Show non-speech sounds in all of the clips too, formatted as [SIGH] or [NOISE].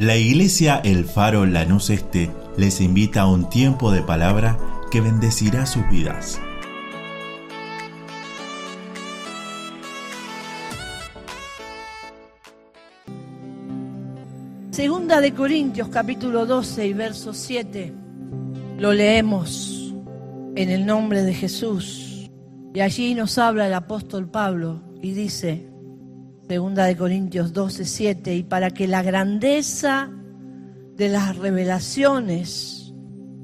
La iglesia El Faro Lanús Este les invita a un tiempo de palabra que bendecirá sus vidas. Segunda de Corintios capítulo 12 y verso 7. Lo leemos en el nombre de Jesús. Y allí nos habla el apóstol Pablo y dice, Segunda de Corintios 12, 7, y para que la grandeza de las revelaciones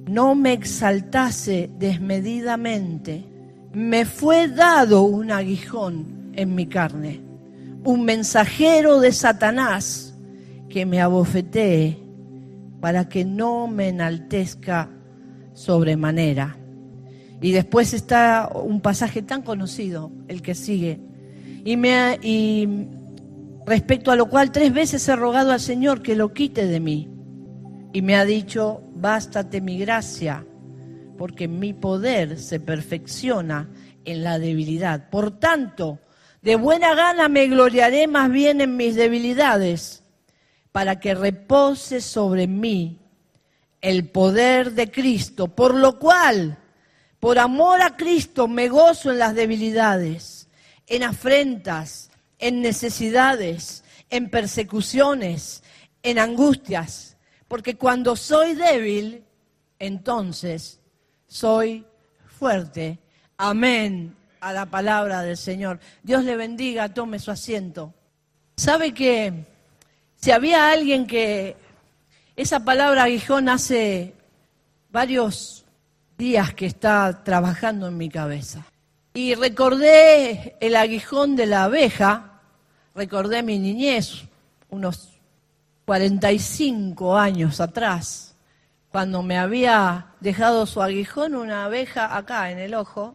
no me exaltase desmedidamente, me fue dado un aguijón en mi carne, un mensajero de Satanás que me abofetee para que no me enaltezca sobremanera. Y después está un pasaje tan conocido, el que sigue. Y, me, y respecto a lo cual tres veces he rogado al Señor que lo quite de mí. Y me ha dicho, bástate mi gracia, porque mi poder se perfecciona en la debilidad. Por tanto, de buena gana me gloriaré más bien en mis debilidades, para que repose sobre mí el poder de Cristo, por lo cual, por amor a Cristo, me gozo en las debilidades, en afrentas, en necesidades, en persecuciones, en angustias, porque cuando soy débil, entonces soy fuerte. Amén a la palabra del Señor. Dios le bendiga, tome su asiento. ¿Sabe que si había alguien que esa palabra aguijón hace varios días que está trabajando en mi cabeza? Y recordé el aguijón de la abeja, recordé mi niñez, unos 45 años atrás, cuando me había dejado su aguijón una abeja acá en el ojo,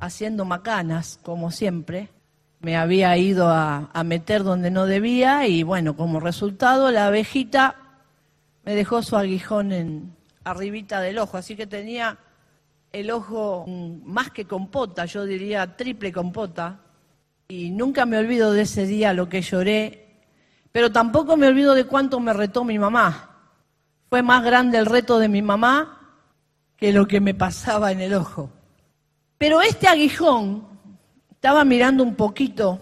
haciendo macanas, como siempre. Me había ido a, a meter donde no debía y bueno, como resultado la abejita me dejó su aguijón en arribita del ojo, así que tenía el ojo más que compota, yo diría triple compota, y nunca me olvido de ese día lo que lloré, pero tampoco me olvido de cuánto me retó mi mamá. Fue más grande el reto de mi mamá que lo que me pasaba en el ojo. Pero este aguijón, estaba mirando un poquito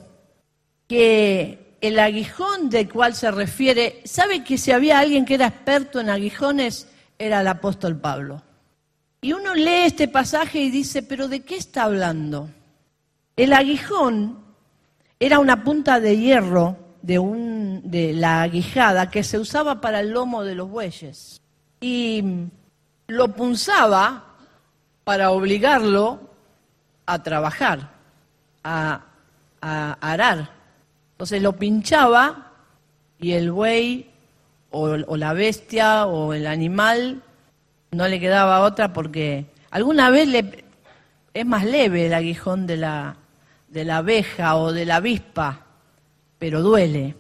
que el aguijón del cual se refiere, ¿sabe que si había alguien que era experto en aguijones, era el apóstol Pablo? Y uno lee este pasaje y dice, pero ¿de qué está hablando? El aguijón era una punta de hierro de, un, de la aguijada que se usaba para el lomo de los bueyes. Y lo punzaba para obligarlo a trabajar, a, a arar. Entonces lo pinchaba y el buey o, o la bestia o el animal no le quedaba otra porque alguna vez le, es más leve el aguijón de la, de la abeja o de la avispa, pero duele.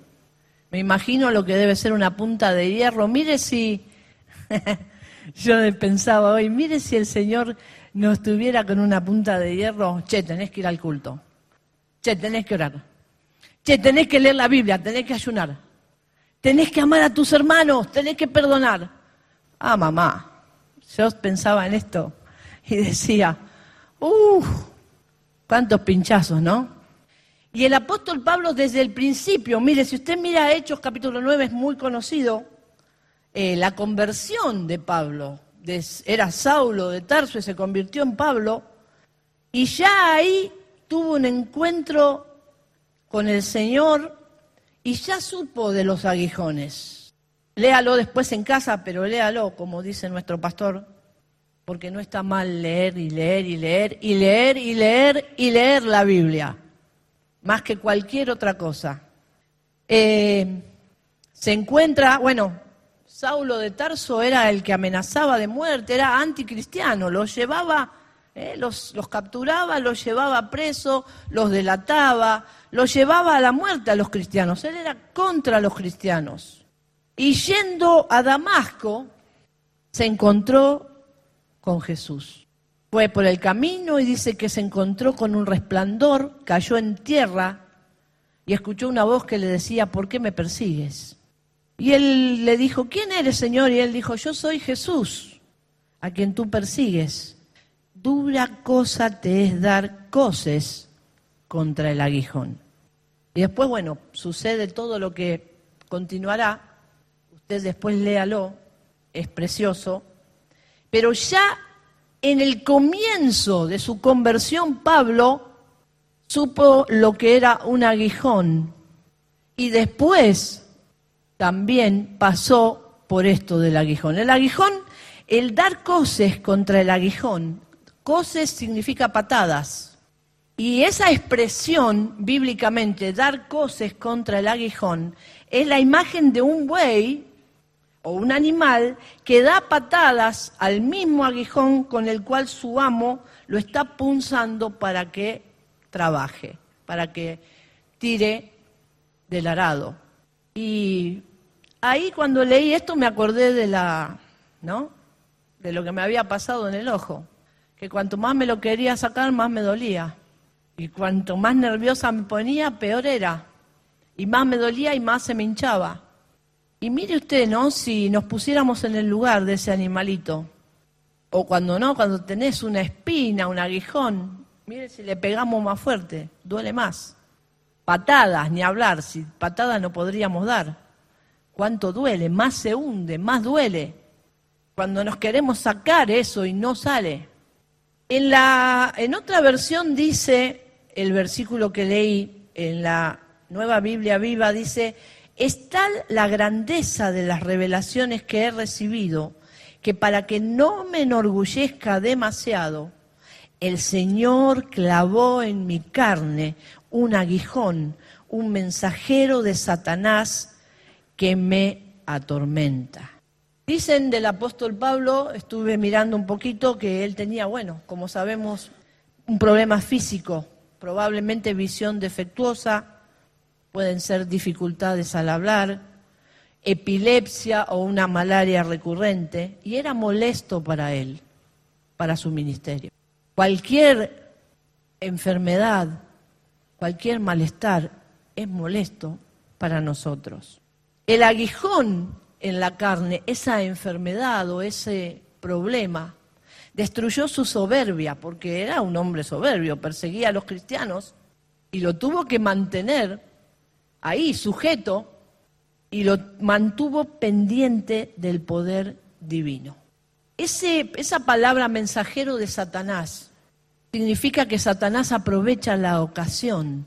Me imagino lo que debe ser una punta de hierro. Mire si, [LAUGHS] yo pensaba hoy, mire si el Señor no estuviera con una punta de hierro, che, tenés que ir al culto, che, tenés que orar, che, tenés que leer la Biblia, tenés que ayunar, tenés que amar a tus hermanos, tenés que perdonar. Ah, mamá, yo pensaba en esto y decía, uff, cuántos pinchazos, ¿no? Y el apóstol Pablo desde el principio, mire, si usted mira Hechos capítulo 9 es muy conocido, eh, la conversión de Pablo, era Saulo de Tarso y se convirtió en Pablo, y ya ahí tuvo un encuentro con el Señor y ya supo de los aguijones. Léalo después en casa, pero léalo, como dice nuestro pastor, porque no está mal leer y leer y leer y leer y leer y leer la Biblia, más que cualquier otra cosa. Eh, se encuentra, bueno, Saulo de Tarso era el que amenazaba de muerte, era anticristiano, los llevaba, eh, los, los capturaba, los llevaba preso, los delataba, los llevaba a la muerte a los cristianos. Él era contra los cristianos. Y yendo a Damasco, se encontró con Jesús. Fue por el camino y dice que se encontró con un resplandor, cayó en tierra y escuchó una voz que le decía, ¿por qué me persigues? Y él le dijo, ¿quién eres, Señor? Y él dijo, yo soy Jesús, a quien tú persigues. Dura cosa te es dar coces contra el aguijón. Y después, bueno, sucede todo lo que continuará. Usted después léalo, es precioso. Pero ya en el comienzo de su conversión, Pablo supo lo que era un aguijón. Y después también pasó por esto del aguijón. El aguijón, el dar coces contra el aguijón, coces significa patadas. Y esa expresión bíblicamente, dar coces contra el aguijón, es la imagen de un buey o un animal que da patadas al mismo aguijón con el cual su amo lo está punzando para que trabaje, para que tire del arado. Y ahí cuando leí esto me acordé de la, ¿no? De lo que me había pasado en el ojo, que cuanto más me lo quería sacar, más me dolía. Y cuanto más nerviosa me ponía, peor era. Y más me dolía y más se me hinchaba. Y mire usted, ¿no? Si nos pusiéramos en el lugar de ese animalito, o cuando no, cuando tenés una espina, un aguijón, mire si le pegamos más fuerte, duele más. Patadas, ni hablar, si patadas no podríamos dar. ¿Cuánto duele? Más se hunde, más duele. Cuando nos queremos sacar eso y no sale. En, la, en otra versión dice, el versículo que leí en la Nueva Biblia Viva, dice, es tal la grandeza de las revelaciones que he recibido que para que no me enorgullezca demasiado, el Señor clavó en mi carne un aguijón, un mensajero de Satanás que me atormenta. Dicen del apóstol Pablo, estuve mirando un poquito, que él tenía, bueno, como sabemos, un problema físico, probablemente visión defectuosa, pueden ser dificultades al hablar, epilepsia o una malaria recurrente, y era molesto para él, para su ministerio. Cualquier enfermedad, cualquier malestar es molesto para nosotros. El aguijón en la carne, esa enfermedad o ese problema, destruyó su soberbia, porque era un hombre soberbio, perseguía a los cristianos y lo tuvo que mantener ahí, sujeto, y lo mantuvo pendiente del poder divino. Esa palabra mensajero de Satanás significa que Satanás aprovecha la ocasión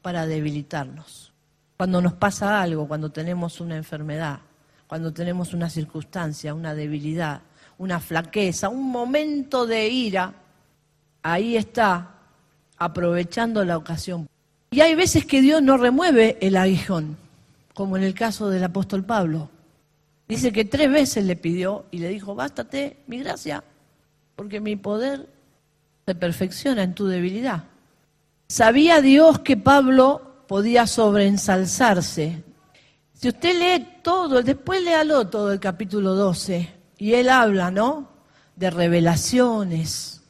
para debilitarnos. Cuando nos pasa algo, cuando tenemos una enfermedad, cuando tenemos una circunstancia, una debilidad, una flaqueza, un momento de ira, ahí está aprovechando la ocasión. Y hay veces que Dios no remueve el aguijón, como en el caso del apóstol Pablo. Dice que tres veces le pidió y le dijo, bástate mi gracia, porque mi poder se perfecciona en tu debilidad. Sabía Dios que Pablo podía sobreensalzarse. Si usted lee todo, después léalo todo el capítulo 12, y él habla, ¿no? De revelaciones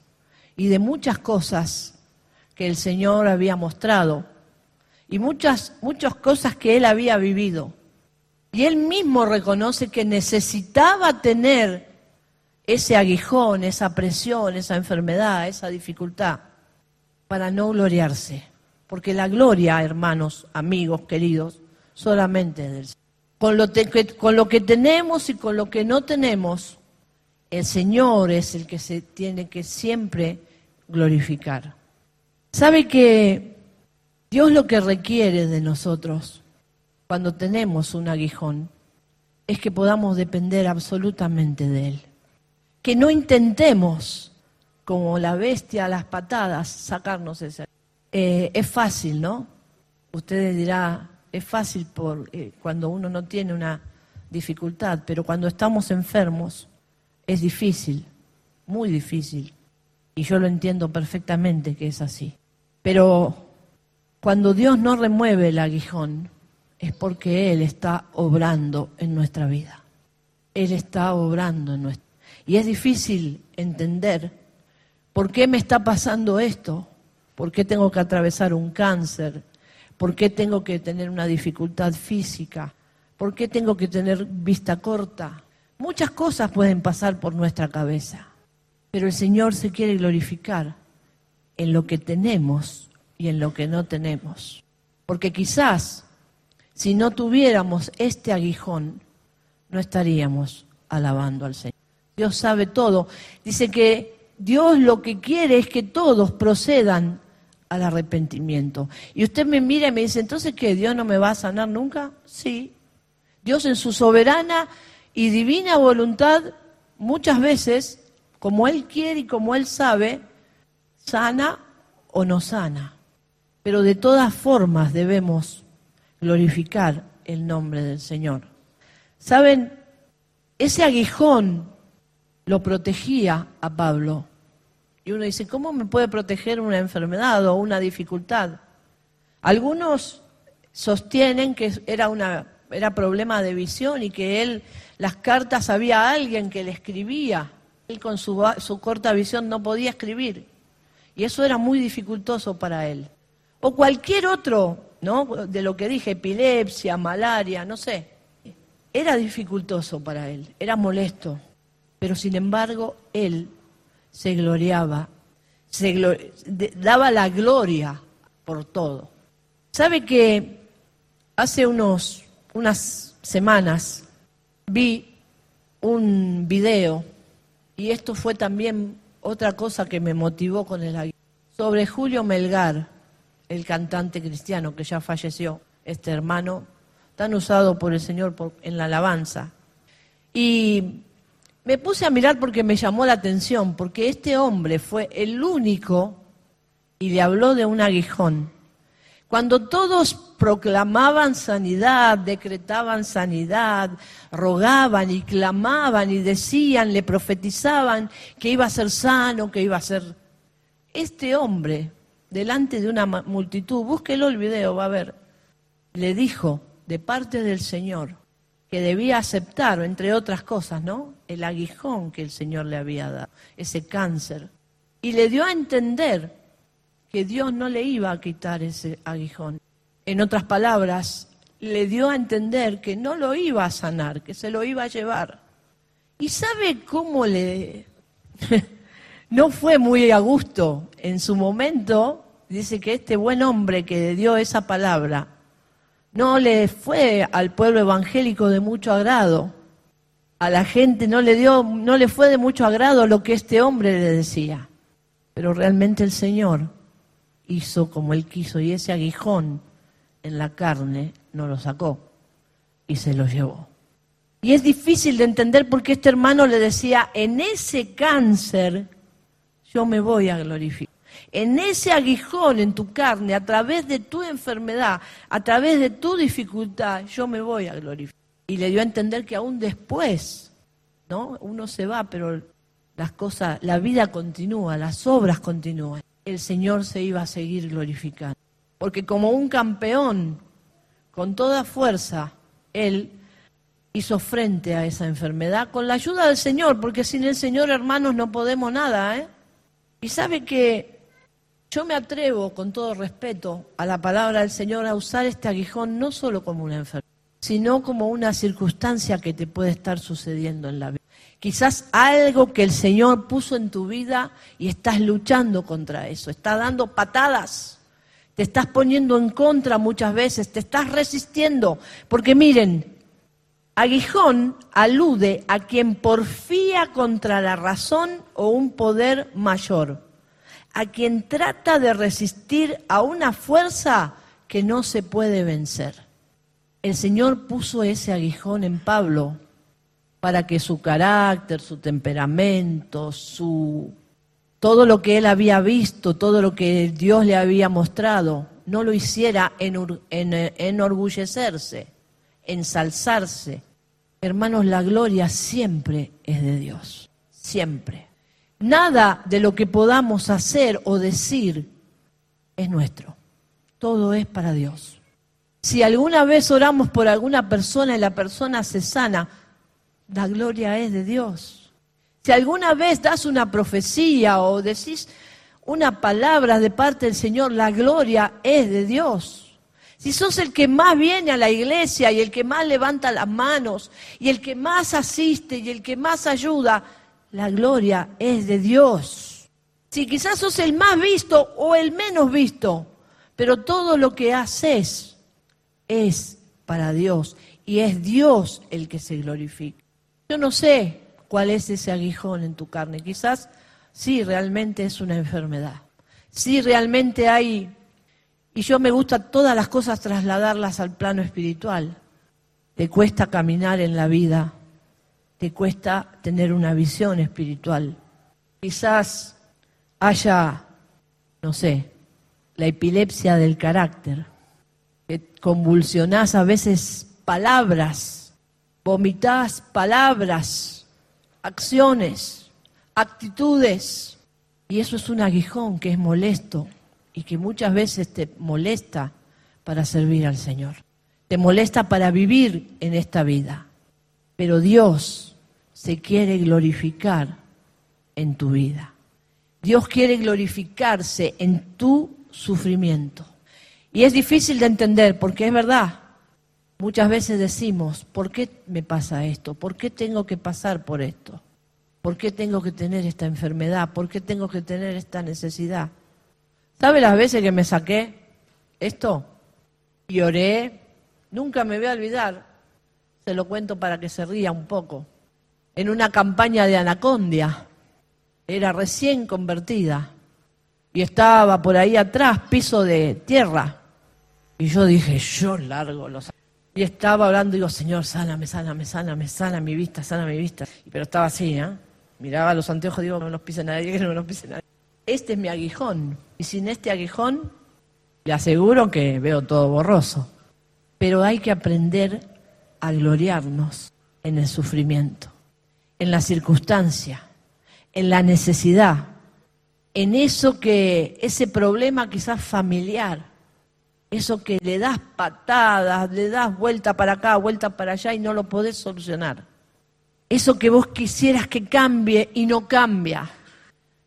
y de muchas cosas que el Señor había mostrado y muchas, muchas cosas que él había vivido. Y él mismo reconoce que necesitaba tener ese aguijón, esa presión, esa enfermedad, esa dificultad, para no gloriarse. Porque la gloria, hermanos, amigos, queridos, solamente del Señor. Con lo, con lo que tenemos y con lo que no tenemos, el Señor es el que se tiene que siempre glorificar. ¿Sabe que Dios lo que requiere de nosotros cuando tenemos un aguijón es que podamos depender absolutamente de Él. Que no intentemos, como la bestia a las patadas, sacarnos ese. Eh, es fácil, ¿no? Ustedes dirán, es fácil por, eh, cuando uno no tiene una dificultad, pero cuando estamos enfermos es difícil, muy difícil. Y yo lo entiendo perfectamente que es así. Pero cuando Dios no remueve el aguijón, es porque Él está obrando en nuestra vida. Él está obrando en nuestra Y es difícil entender por qué me está pasando esto, por qué tengo que atravesar un cáncer, por qué tengo que tener una dificultad física, ¿Por qué tengo que tener vista corta? Muchas cosas pueden pasar por nuestra cabeza, pero el Señor se quiere glorificar en lo que tenemos y en lo que no tenemos. Porque quizás si no tuviéramos este aguijón, no estaríamos alabando al Señor. Dios sabe todo. Dice que Dios lo que quiere es que todos procedan al arrepentimiento. Y usted me mira y me dice, entonces qué, Dios no me va a sanar nunca? Sí. Dios en su soberana y divina voluntad, muchas veces, como Él quiere y como Él sabe, sana o no sana. Pero de todas formas debemos glorificar el nombre del Señor. Saben, ese aguijón lo protegía a Pablo. Y uno dice, ¿cómo me puede proteger una enfermedad o una dificultad? Algunos sostienen que era, una, era problema de visión y que él, las cartas había alguien que le escribía. Él con su, su corta visión no podía escribir. Y eso era muy dificultoso para él. O cualquier otro, ¿no? De lo que dije, epilepsia, malaria, no sé. Era dificultoso para él, era molesto. Pero sin embargo, él se gloriaba, se daba la gloria por todo. ¿Sabe que hace unos, unas semanas vi un video y esto fue también otra cosa que me motivó con el sobre Julio Melgar, el cantante cristiano que ya falleció, este hermano, tan usado por el Señor en la alabanza. Y me puse a mirar porque me llamó la atención, porque este hombre fue el único y le habló de un aguijón. Cuando todos proclamaban sanidad, decretaban sanidad, rogaban y clamaban y decían, le profetizaban que iba a ser sano, que iba a ser... Este hombre, delante de una multitud, búsquelo el video, va a ver, le dijo de parte del Señor que debía aceptar, entre otras cosas, ¿no? El aguijón que el Señor le había dado, ese cáncer. Y le dio a entender que Dios no le iba a quitar ese aguijón. En otras palabras, le dio a entender que no lo iba a sanar, que se lo iba a llevar. ¿Y sabe cómo le... [LAUGHS] no fue muy a gusto en su momento? Dice que este buen hombre que dio esa palabra no le fue al pueblo evangélico de mucho agrado. A la gente no le dio, no le fue de mucho agrado lo que este hombre le decía. Pero realmente el Señor hizo como él quiso y ese aguijón en la carne no lo sacó y se lo llevó. Y es difícil de entender porque este hermano le decía, en ese cáncer yo me voy a glorificar en ese aguijón en tu carne, a través de tu enfermedad, a través de tu dificultad, yo me voy a glorificar. Y le dio a entender que aún después, ¿no? Uno se va, pero las cosas, la vida continúa, las obras continúan. El Señor se iba a seguir glorificando. Porque como un campeón, con toda fuerza, Él hizo frente a esa enfermedad con la ayuda del Señor, porque sin el Señor, hermanos, no podemos nada, ¿eh? Y sabe que yo me atrevo, con todo respeto a la palabra del Señor, a usar este aguijón no solo como una enfermedad, sino como una circunstancia que te puede estar sucediendo en la vida. Quizás algo que el Señor puso en tu vida y estás luchando contra eso, estás dando patadas, te estás poniendo en contra muchas veces, te estás resistiendo, porque miren, aguijón alude a quien porfía contra la razón o un poder mayor a quien trata de resistir a una fuerza que no se puede vencer. El Señor puso ese aguijón en Pablo para que su carácter, su temperamento, su todo lo que él había visto, todo lo que Dios le había mostrado, no lo hiciera enorgullecerse, ensalzarse. Hermanos, la gloria siempre es de Dios, siempre. Nada de lo que podamos hacer o decir es nuestro. Todo es para Dios. Si alguna vez oramos por alguna persona y la persona se sana, la gloria es de Dios. Si alguna vez das una profecía o decís una palabra de parte del Señor, la gloria es de Dios. Si sos el que más viene a la iglesia y el que más levanta las manos y el que más asiste y el que más ayuda, la gloria es de Dios. Si quizás sos el más visto o el menos visto, pero todo lo que haces es para Dios y es Dios el que se glorifica. Yo no sé cuál es ese aguijón en tu carne, quizás sí realmente es una enfermedad, sí realmente hay y yo me gusta todas las cosas trasladarlas al plano espiritual. Te cuesta caminar en la vida, te cuesta tener una visión espiritual. Quizás haya, no sé, la epilepsia del carácter, que convulsionás a veces palabras, vomitás palabras, acciones, actitudes, y eso es un aguijón que es molesto y que muchas veces te molesta para servir al Señor. Te molesta para vivir en esta vida. Pero Dios se quiere glorificar en tu vida. Dios quiere glorificarse en tu sufrimiento. Y es difícil de entender porque es verdad. Muchas veces decimos, ¿por qué me pasa esto? ¿Por qué tengo que pasar por esto? ¿Por qué tengo que tener esta enfermedad? ¿Por qué tengo que tener esta necesidad? ¿Sabe las veces que me saqué esto? Lloré, nunca me voy a olvidar, se lo cuento para que se ría un poco, en una campaña de Anacondia, era recién convertida y estaba por ahí atrás, piso de tierra, y yo dije, yo largo los... Y estaba hablando, digo, Señor, sáname, sáname, sáname, sana mi vista, sana mi vista. Pero estaba así, ¿eh? Miraba los anteojos, digo, no me pise nadie, que no me los pise nadie este es mi aguijón. Y sin este aguijón, le aseguro que veo todo borroso. Pero hay que aprender a gloriarnos en el sufrimiento, en la circunstancia, en la necesidad, en eso que, ese problema quizás familiar, eso que le das patadas, le das vuelta para acá, vuelta para allá y no lo podés solucionar. Eso que vos quisieras que cambie y no cambia.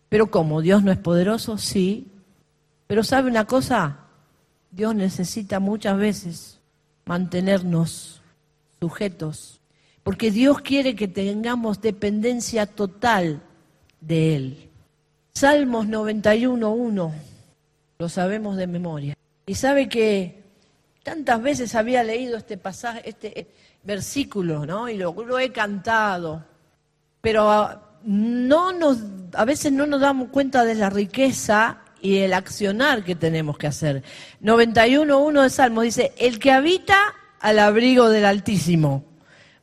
Pero ¿cómo? ¿Dios no es poderoso? Sí. Pero ¿sabe una cosa? Dios necesita muchas veces mantenernos sujetos, porque Dios quiere que tengamos dependencia total de Él. Salmos 91.1, lo sabemos de memoria. Y sabe que tantas veces había leído este pasaje, este versículo, ¿no? Y lo, he cantado, pero no nos, a veces no nos damos cuenta de la riqueza y el accionar que tenemos que hacer. 91.1 de Salmo dice, el que habita al abrigo del Altísimo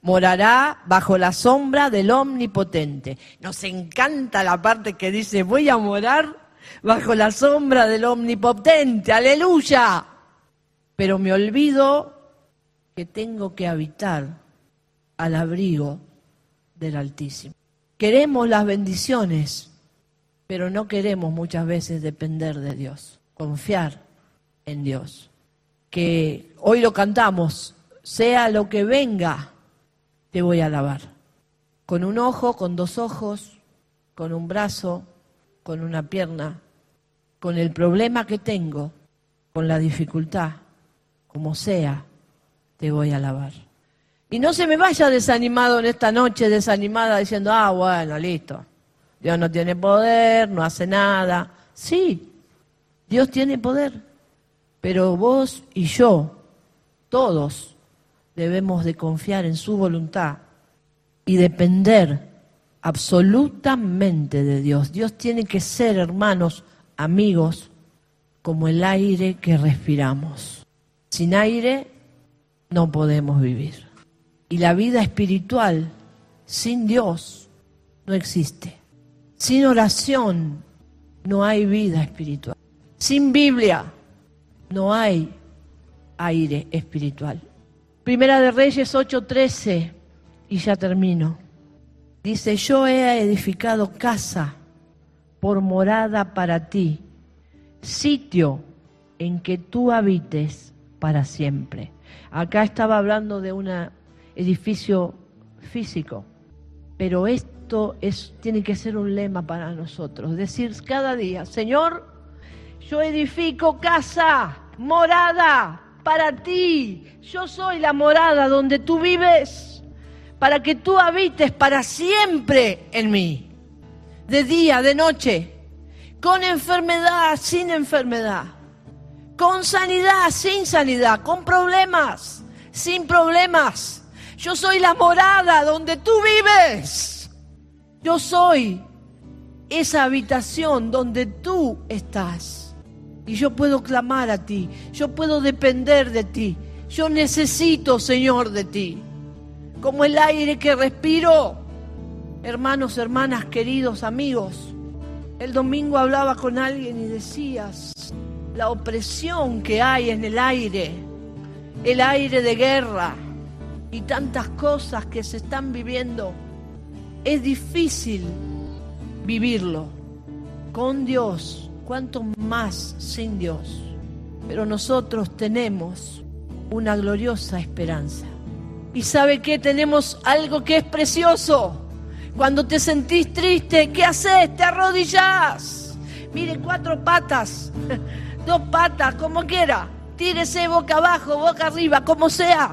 morará bajo la sombra del Omnipotente. Nos encanta la parte que dice, voy a morar bajo la sombra del Omnipotente, aleluya. Pero me olvido que tengo que habitar al abrigo del Altísimo. Queremos las bendiciones, pero no queremos muchas veces depender de Dios, confiar en Dios. Que hoy lo cantamos, sea lo que venga, te voy a alabar. Con un ojo, con dos ojos, con un brazo, con una pierna, con el problema que tengo, con la dificultad, como sea, te voy a alabar. Y no se me vaya desanimado en esta noche, desanimada, diciendo, ah, bueno, listo. Dios no tiene poder, no hace nada. Sí, Dios tiene poder. Pero vos y yo, todos, debemos de confiar en su voluntad y depender absolutamente de Dios. Dios tiene que ser, hermanos, amigos, como el aire que respiramos. Sin aire no podemos vivir. Y la vida espiritual sin Dios no existe. Sin oración no hay vida espiritual. Sin Biblia no hay aire espiritual. Primera de Reyes 8:13, y ya termino. Dice, yo he edificado casa por morada para ti, sitio en que tú habites para siempre. Acá estaba hablando de una edificio físico. Pero esto es, tiene que ser un lema para nosotros. Decir cada día, Señor, yo edifico casa, morada para ti. Yo soy la morada donde tú vives, para que tú habites para siempre en mí, de día, de noche, con enfermedad, sin enfermedad, con sanidad, sin sanidad, con problemas, sin problemas. Yo soy la morada donde tú vives. Yo soy esa habitación donde tú estás. Y yo puedo clamar a ti, yo puedo depender de ti. Yo necesito, Señor, de ti. Como el aire que respiro. Hermanos, hermanas, queridos amigos, el domingo hablaba con alguien y decías, la opresión que hay en el aire, el aire de guerra y tantas cosas que se están viviendo, es difícil vivirlo con Dios, cuanto más sin Dios. Pero nosotros tenemos una gloriosa esperanza. ¿Y sabe que Tenemos algo que es precioso. Cuando te sentís triste, ¿qué haces? Te arrodillás. Mire, cuatro patas, [LAUGHS] dos patas, como quiera. Tírese boca abajo, boca arriba, como sea.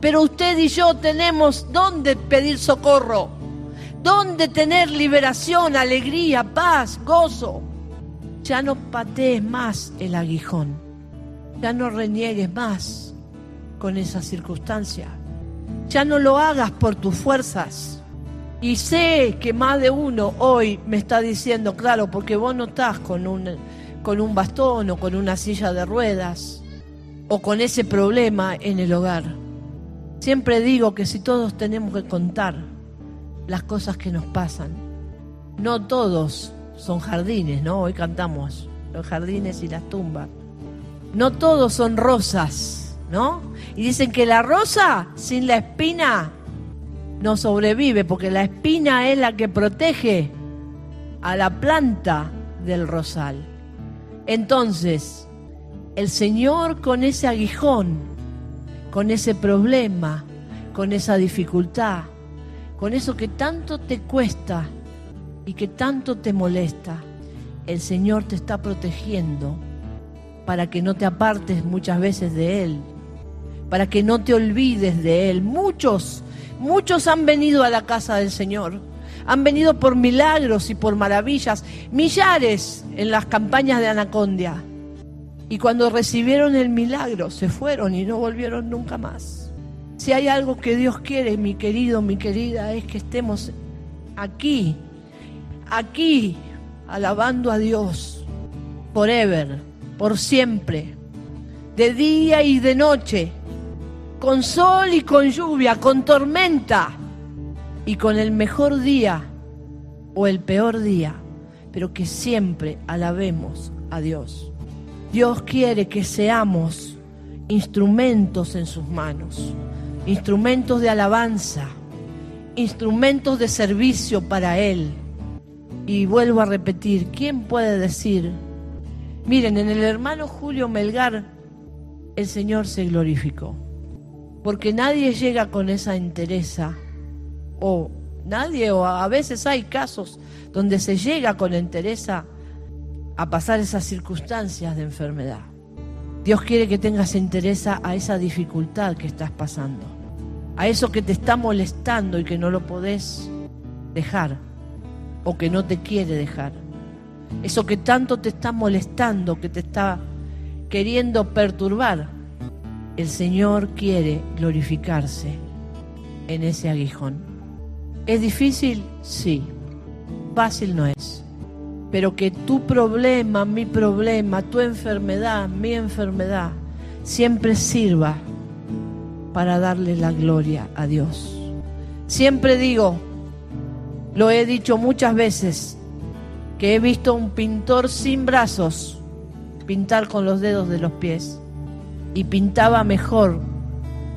Pero usted y yo tenemos dónde pedir socorro, dónde tener liberación, alegría, paz, gozo. Ya no patees más el aguijón, ya no reniegues más con esa circunstancia, ya no lo hagas por tus fuerzas. Y sé que más de uno hoy me está diciendo, claro, porque vos no estás con un, con un bastón o con una silla de ruedas o con ese problema en el hogar. Siempre digo que si todos tenemos que contar las cosas que nos pasan, no todos son jardines, ¿no? Hoy cantamos los jardines y las tumbas. No todos son rosas, ¿no? Y dicen que la rosa sin la espina no sobrevive porque la espina es la que protege a la planta del rosal. Entonces, el Señor con ese aguijón, con ese problema, con esa dificultad, con eso que tanto te cuesta y que tanto te molesta, el Señor te está protegiendo para que no te apartes muchas veces de Él, para que no te olvides de Él. Muchos Muchos han venido a la casa del Señor. Han venido por milagros y por maravillas. Millares en las campañas de Anacondia. Y cuando recibieron el milagro se fueron y no volvieron nunca más. Si hay algo que Dios quiere, mi querido, mi querida, es que estemos aquí, aquí, alabando a Dios, forever, por siempre, de día y de noche con sol y con lluvia, con tormenta y con el mejor día o el peor día, pero que siempre alabemos a Dios. Dios quiere que seamos instrumentos en sus manos, instrumentos de alabanza, instrumentos de servicio para Él. Y vuelvo a repetir, ¿quién puede decir? Miren, en el hermano Julio Melgar el Señor se glorificó porque nadie llega con esa entereza, o nadie, o a veces hay casos donde se llega con entereza a pasar esas circunstancias de enfermedad. Dios quiere que tengas entereza a esa dificultad que estás pasando, a eso que te está molestando y que no lo podés dejar, o que no te quiere dejar, eso que tanto te está molestando, que te está queriendo perturbar el Señor quiere glorificarse en ese aguijón. ¿Es difícil? Sí. Fácil no es. Pero que tu problema, mi problema, tu enfermedad, mi enfermedad, siempre sirva para darle la gloria a Dios. Siempre digo, lo he dicho muchas veces, que he visto un pintor sin brazos pintar con los dedos de los pies y pintaba mejor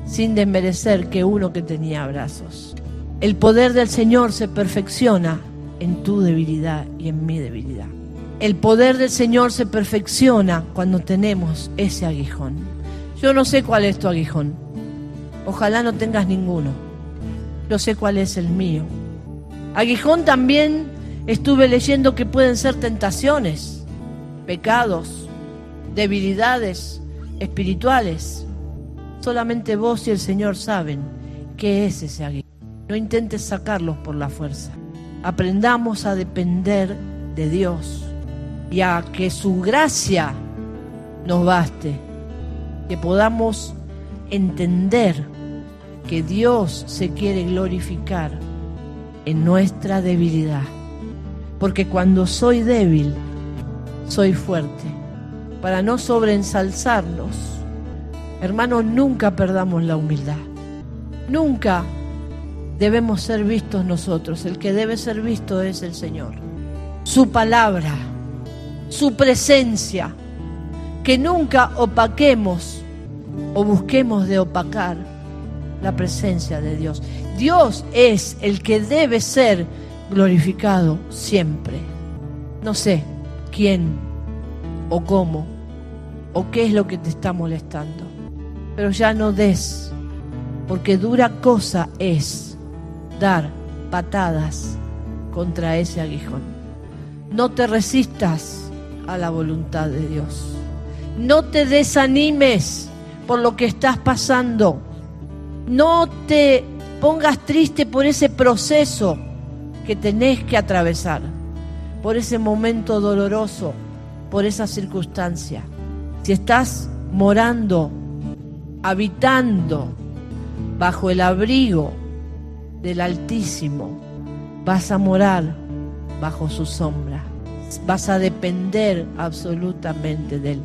sin desmerecer que uno que tenía brazos. El poder del Señor se perfecciona en tu debilidad y en mi debilidad. El poder del Señor se perfecciona cuando tenemos ese aguijón. Yo no sé cuál es tu aguijón. Ojalá no tengas ninguno. Yo sé cuál es el mío. Aguijón también estuve leyendo que pueden ser tentaciones, pecados, debilidades, espirituales. Solamente vos y el Señor saben qué es ese aguijón. No intentes sacarlos por la fuerza. Aprendamos a depender de Dios y a que su gracia nos baste. Que podamos entender que Dios se quiere glorificar en nuestra debilidad. Porque cuando soy débil, soy fuerte. Para no sobreensalzarnos, hermanos, nunca perdamos la humildad. Nunca debemos ser vistos nosotros. El que debe ser visto es el Señor. Su palabra, su presencia. Que nunca opaquemos o busquemos de opacar la presencia de Dios. Dios es el que debe ser glorificado siempre. No sé quién o cómo o qué es lo que te está molestando, pero ya no des, porque dura cosa es dar patadas contra ese aguijón. No te resistas a la voluntad de Dios. No te desanimes por lo que estás pasando. No te pongas triste por ese proceso que tenés que atravesar, por ese momento doloroso, por esa circunstancia. Si estás morando, habitando bajo el abrigo del Altísimo, vas a morar bajo su sombra. Vas a depender absolutamente de Él.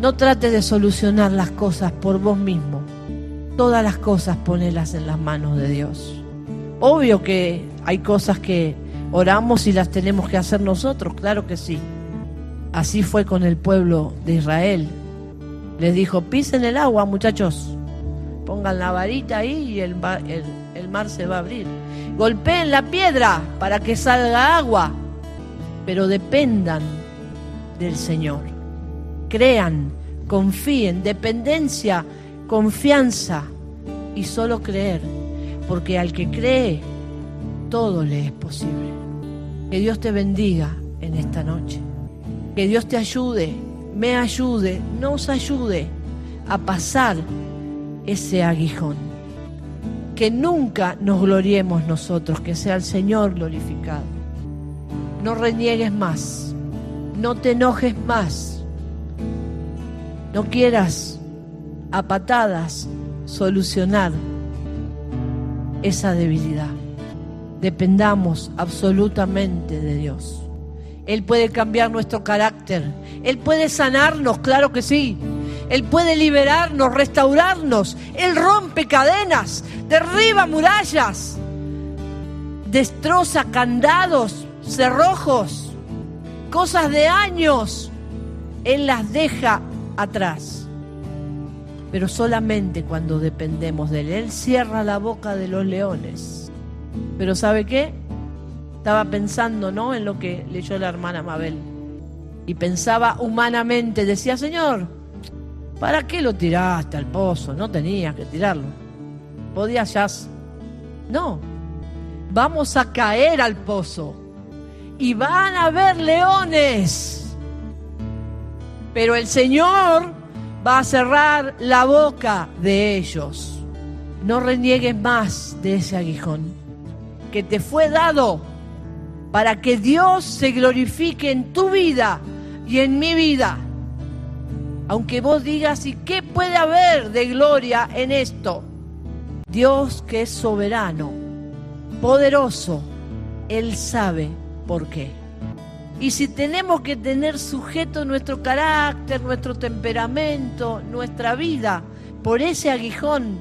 No trates de solucionar las cosas por vos mismo todas las cosas ponelas en las manos de Dios. Obvio que hay cosas que oramos y las tenemos que hacer nosotros, claro que sí. Así fue con el pueblo de Israel. Les dijo, pisen el agua muchachos, pongan la varita ahí y el, el mar se va a abrir. Golpeen la piedra para que salga agua, pero dependan del Señor. Crean, confíen, dependencia confianza y solo creer, porque al que cree, todo le es posible. Que Dios te bendiga en esta noche. Que Dios te ayude, me ayude, nos ayude a pasar ese aguijón. Que nunca nos gloriemos nosotros, que sea el Señor glorificado. No reniegues más, no te enojes más, no quieras a patadas solucionar esa debilidad. Dependamos absolutamente de Dios. Él puede cambiar nuestro carácter. Él puede sanarnos, claro que sí. Él puede liberarnos, restaurarnos. Él rompe cadenas, derriba murallas, destroza candados, cerrojos, cosas de años. Él las deja atrás pero solamente cuando dependemos de Él. Él cierra la boca de los leones. Pero ¿sabe qué? Estaba pensando, ¿no? En lo que leyó la hermana Mabel. Y pensaba humanamente, decía, Señor, ¿para qué lo tiraste al pozo? No tenías que tirarlo. Podías ya... No, vamos a caer al pozo. Y van a haber leones. Pero el Señor va a cerrar la boca de ellos. No reniegues más de ese aguijón que te fue dado para que Dios se glorifique en tu vida y en mi vida. Aunque vos digas, ¿y qué puede haber de gloria en esto? Dios que es soberano, poderoso, Él sabe por qué. Y si tenemos que tener sujeto nuestro carácter, nuestro temperamento, nuestra vida, por ese aguijón,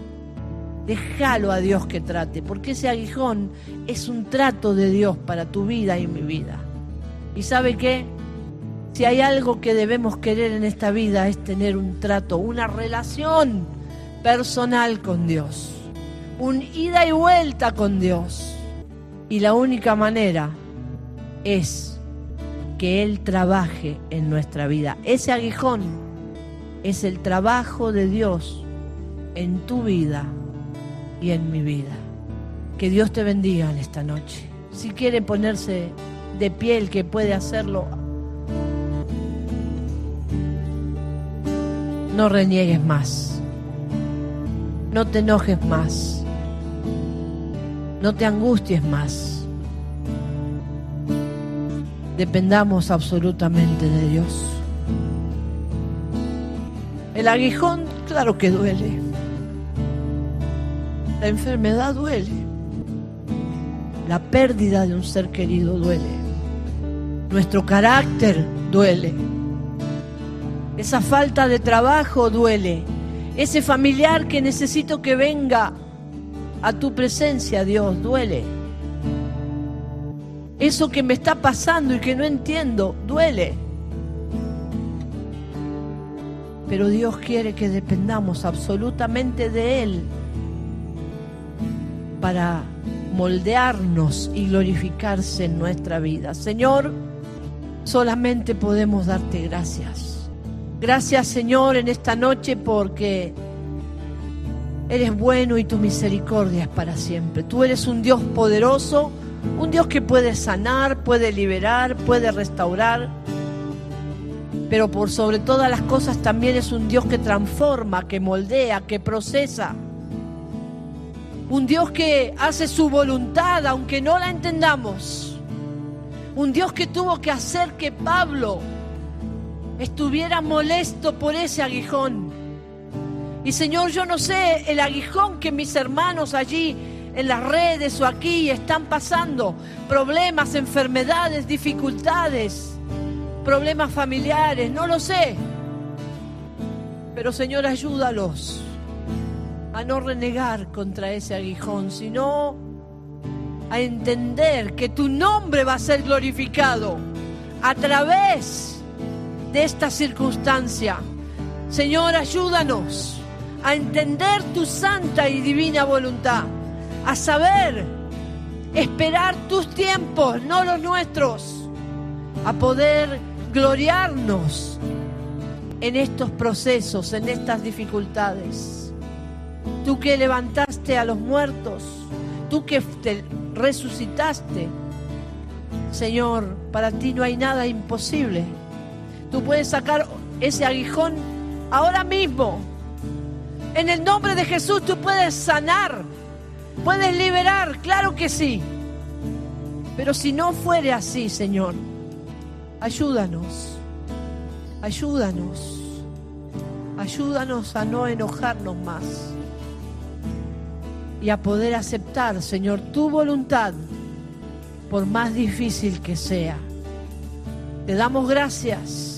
déjalo a Dios que trate, porque ese aguijón es un trato de Dios para tu vida y mi vida. ¿Y sabe qué? Si hay algo que debemos querer en esta vida es tener un trato, una relación personal con Dios, un ida y vuelta con Dios. Y la única manera es que Él trabaje en nuestra vida. Ese aguijón es el trabajo de Dios en tu vida y en mi vida. Que Dios te bendiga en esta noche. Si quiere ponerse de piel, que puede hacerlo. no reniegues más. No te enojes más. No te angusties más. Dependamos absolutamente de Dios. El aguijón, claro que duele. La enfermedad duele. La pérdida de un ser querido duele. Nuestro carácter duele. Esa falta de trabajo duele. Ese familiar que necesito que venga a tu presencia, Dios, duele. Eso que me está pasando y que no entiendo, duele. Pero Dios quiere que dependamos absolutamente de Él para moldearnos y glorificarse en nuestra vida. Señor, solamente podemos darte gracias. Gracias Señor en esta noche porque eres bueno y tu misericordia es para siempre. Tú eres un Dios poderoso, un Dios que puede sanar, puede liberar, puede restaurar. Pero por sobre todas las cosas también es un Dios que transforma, que moldea, que procesa un Dios que hace su voluntad aunque no la entendamos. Un Dios que tuvo que hacer que Pablo estuviera molesto por ese aguijón. Y Señor, yo no sé el aguijón que mis hermanos allí en las redes o aquí están pasando. Problemas, enfermedades, dificultades, problemas familiares, no lo sé. Pero Señor, ayúdalos a no renegar contra ese aguijón, sino a entender que tu nombre va a ser glorificado a través de esta circunstancia. Señor, ayúdanos a entender tu santa y divina voluntad, a saber esperar tus tiempos, no los nuestros, a poder gloriarnos en estos procesos, en estas dificultades. Tú que levantaste a los muertos, tú que te resucitaste. Señor, para ti no hay nada imposible. Tú puedes sacar ese aguijón ahora mismo. En el nombre de Jesús tú puedes sanar, puedes liberar, claro que sí. Pero si no fuere así, Señor, ayúdanos, ayúdanos, ayúdanos a no enojarnos más y a poder aceptar, Señor, tu voluntad, por más difícil que sea. Te damos gracias.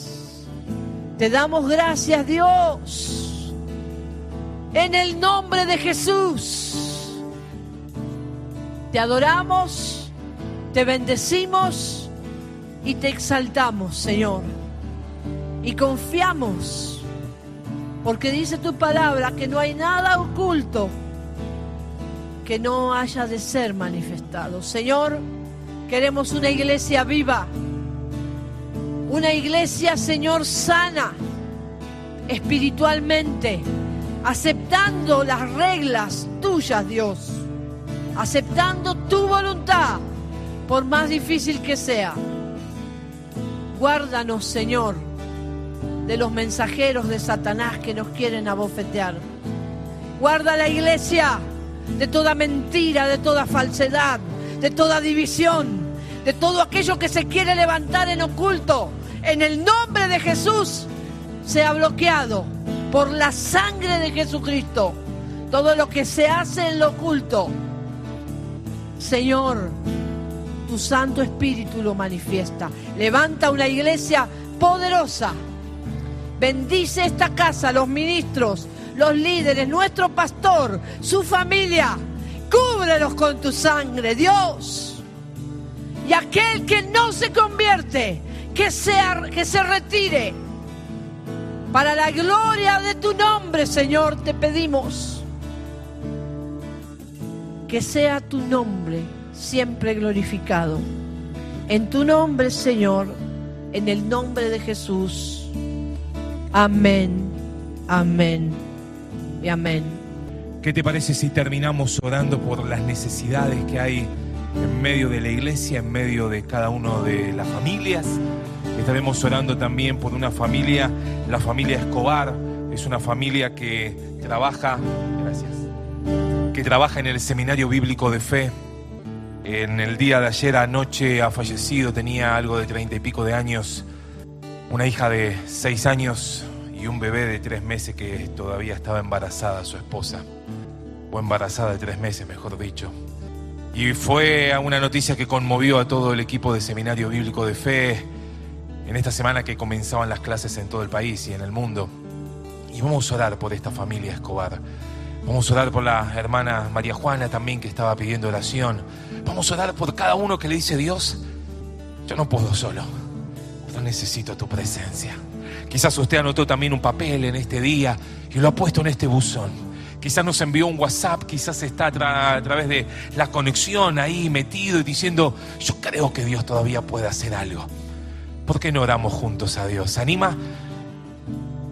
Te damos gracias, Dios. En el nombre de Jesús. Te adoramos, te bendecimos y te exaltamos, Señor. Y confiamos, porque dice tu palabra que no hay nada oculto que no haya de ser manifestado. Señor, queremos una iglesia viva, una iglesia, Señor, sana espiritualmente, aceptando las reglas tuyas, Dios, aceptando tu voluntad, por más difícil que sea. Guárdanos, Señor, de los mensajeros de Satanás que nos quieren abofetear. Guarda la iglesia de toda mentira, de toda falsedad, de toda división, de todo aquello que se quiere levantar en oculto. En el nombre de Jesús sea bloqueado por la sangre de Jesucristo. Todo lo que se hace en lo oculto. Señor, tu Santo Espíritu lo manifiesta. Levanta una iglesia poderosa. Bendice esta casa, los ministros, los líderes, nuestro pastor, su familia. Cúbrelos con tu sangre, Dios. Y aquel que no se convierte, que, sea, que se retire. Para la gloria de tu nombre, Señor, te pedimos. Que sea tu nombre siempre glorificado. En tu nombre, Señor, en el nombre de Jesús. Amén. Amén y amén. ¿Qué te parece si terminamos orando por las necesidades que hay en medio de la iglesia, en medio de cada uno de las familias? Estaremos orando también por una familia, la familia Escobar, Es una familia que trabaja, que trabaja en el Seminario Bíblico de Fe. En el día de ayer anoche ha fallecido, tenía algo de treinta y pico de años, una hija de seis años y un bebé de tres meses que todavía estaba embarazada, su esposa, o embarazada de tres meses, mejor dicho. Y fue una noticia que conmovió a todo el equipo de Seminario Bíblico de Fe en esta semana que comenzaban las clases en todo el país y en el mundo. Y vamos a orar por esta familia Escobar. Vamos a orar por la hermana María Juana también que estaba pidiendo oración. Vamos a orar por cada uno que le dice Dios, yo no puedo solo, yo necesito tu presencia. Quizás usted anotó también un papel en este día y lo ha puesto en este buzón quizás nos envió un WhatsApp, quizás está a, través de la conexión ahí metido y diciendo, yo creo que Dios todavía puede hacer algo. ¿Por qué no oramos juntos a Dios? ¿Anima?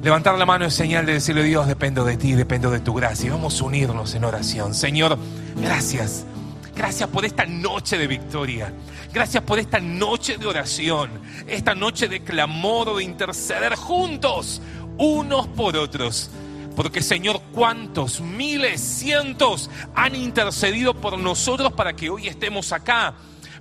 Levantar la mano es señal de decirle, Dios, dependo de ti, dependo de tu gracia. Vamos a unirnos en oración. Señor, gracias. Gracias por esta noche de victoria. Gracias por esta noche de oración. Esta noche de clamor, de interceder juntos, unos por otros. Porque Señor, cuántos, miles, cientos han intercedido por nosotros para que hoy estemos acá.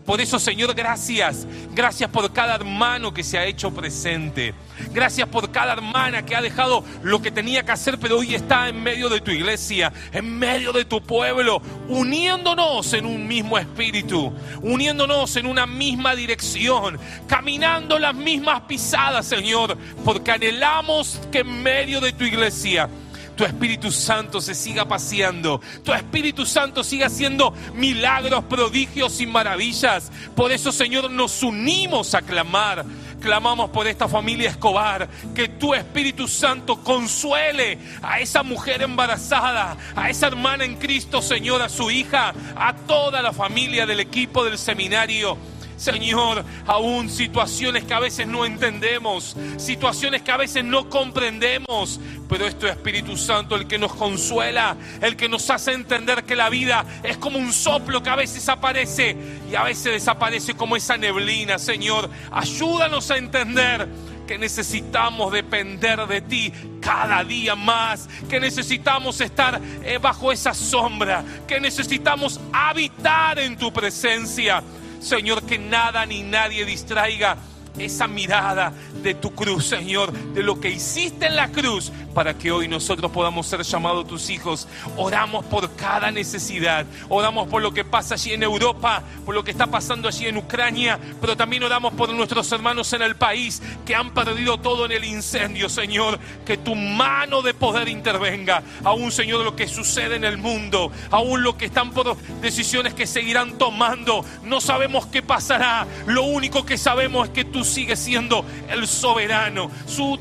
Por eso, Señor, gracias. Gracias por cada hermano que se ha hecho presente. Gracias por cada hermana que ha dejado lo que tenía que hacer, pero hoy está en medio de tu iglesia, en medio de tu pueblo, uniéndonos en un mismo espíritu, uniéndonos en una misma dirección, caminando las mismas pisadas, Señor, porque anhelamos que en medio de tu iglesia tu Espíritu Santo se siga paseando, tu Espíritu Santo siga haciendo milagros, prodigios y maravillas. Por eso, Señor, nos unimos a clamar. Clamamos por esta familia Escobar, que tu Espíritu Santo consuele a esa mujer embarazada, a esa hermana en Cristo, Señor, a su hija, a toda la familia del equipo del seminario Señor, aún situaciones que a veces no entendemos, situaciones que a veces no comprendemos, pero es tu Espíritu Santo el que nos consuela, el que nos hace entender que la vida es como un soplo que a veces aparece y a veces desaparece como esa neblina, Señor. Ayúdanos a entender que necesitamos depender de ti cada día más, que necesitamos estar eh, bajo esa sombra, que necesitamos habitar en tu presencia. Señor, que nada ni nadie distraiga esa mirada de tu cruz, Señor, de lo que hiciste en la cruz, para que hoy nosotros podamos ser llamados tus hijos. Oramos por cada necesidad, oramos por lo que pasa allí en Europa, por lo que está pasando allí en Ucrania, pero también oramos por nuestros hermanos en el país que han perdido todo en el incendio, Señor, que tu mano de poder intervenga, aún, Señor, lo que sucede en el mundo, aún lo que están por decisiones que seguirán tomando, no sabemos qué pasará, lo único que sabemos es que tú sigues siendo el soberano,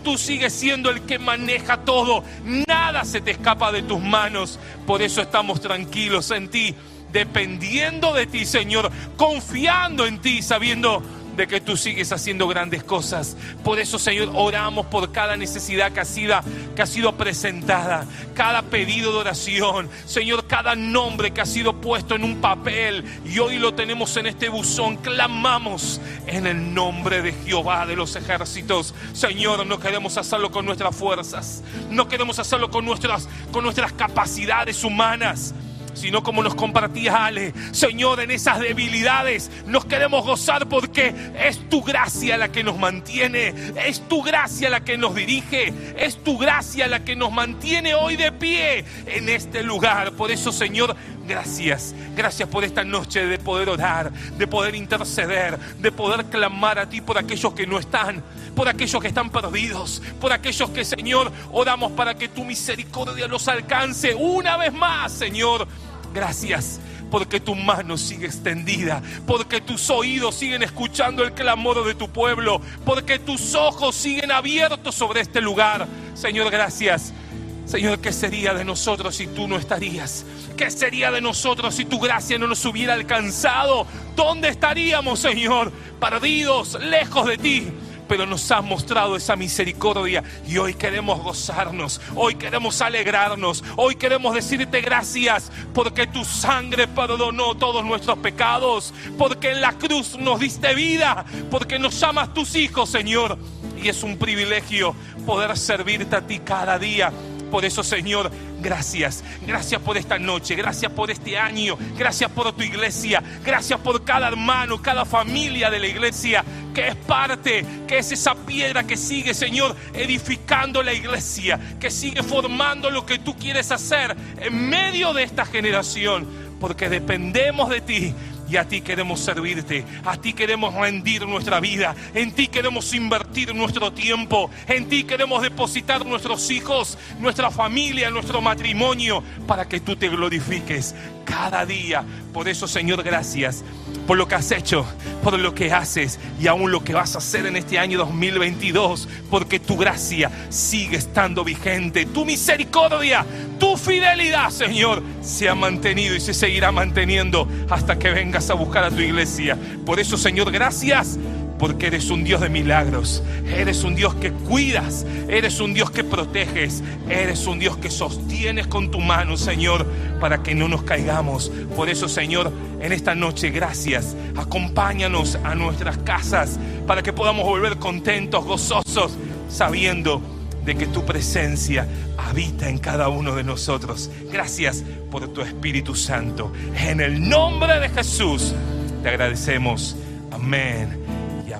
tú sigues siendo el que maneja todo, nada se te escapa de tus manos. Por eso estamos tranquilos en ti, dependiendo de ti, Señor, confiando en ti, sabiendo de que tú sigues haciendo grandes cosas. Por eso, Señor, oramos por cada necesidad que ha sido, que ha sido presentada, cada pedido de oración, Señor, cada nombre que ha sido puesto en un papel y hoy lo tenemos en este buzón. Clamamos en el nombre de Jehová de los ejércitos. Señor, no queremos hacerlo con nuestras fuerzas, no queremos hacerlo con nuestras, con nuestras capacidades humanas sino como nos compartía Ale. Señor, en esas debilidades nos queremos gozar porque es tu gracia la que nos mantiene, es tu gracia la que nos dirige, es tu gracia la que nos mantiene hoy de pie en este lugar. Por eso, Señor, Gracias, gracias por esta noche de poder orar, de poder interceder, de poder clamar a ti por aquellos que no están, por aquellos que están perdidos, por aquellos que, Señor, oramos para que tu misericordia los alcance una vez más, Señor. Gracias porque tu mano sigue extendida, porque tus oídos siguen escuchando el clamor de tu pueblo, porque tus ojos siguen abiertos sobre este lugar. Señor, gracias. Señor, ¿qué sería de nosotros si tú no estarías? ¿Qué sería de nosotros si tu gracia no nos hubiera alcanzado? ¿Dónde estaríamos, Señor? Perdidos, lejos de ti pero nos has mostrado esa misericordia y hoy queremos gozarnos, hoy queremos alegrarnos, hoy queremos decirte gracias porque tu sangre perdonó todos nuestros pecados, porque en la cruz nos diste vida, porque nos llamas tus hijos, Señor. y es un privilegio poder servirte a ti cada día. Por eso, Señor, gracias. Gracias por esta noche, gracias por este año, gracias por tu iglesia, gracias por cada hermano, cada familia de la iglesia que es parte, que es esa piedra que sigue, Señor, edificando la iglesia, que sigue formando lo que tú quieres hacer en medio de esta generación, porque dependemos de ti y a ti queremos servirte, a ti queremos rendir nuestra vida, en ti queremos invertir nuestro tiempo, en ti queremos depositar nuestros hijos, nuestra familia, nuestro matrimonio, para que tú te glorifiques cada día. Por eso, Señor, gracias por lo que has hecho, por lo que haces y aún lo que vas a hacer en este año 2022, porque tu gracia sigue estando vigente, tu misericordia, tu fidelidad, Señor, se ha mantenido y se seguirá manteniendo hasta que vengas a buscar a tu iglesia. Por eso, Señor, gracias porque eres un Dios de milagros, eres un Dios que cuidas, eres un Dios que proteges, eres un Dios que sostienes con tu mano, Señor, para que no nos caigamos. Por eso, Señor, en esta noche, gracias. Acompáñanos a nuestras casas para que podamos volver contentos, gozosos, sabiendo de que tu presencia habita en cada uno de nosotros. Gracias por tu Espíritu Santo. En el nombre de Jesús te agradecemos. Amén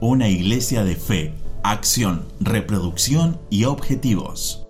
una iglesia de fe, acción, reproducción y objetivos.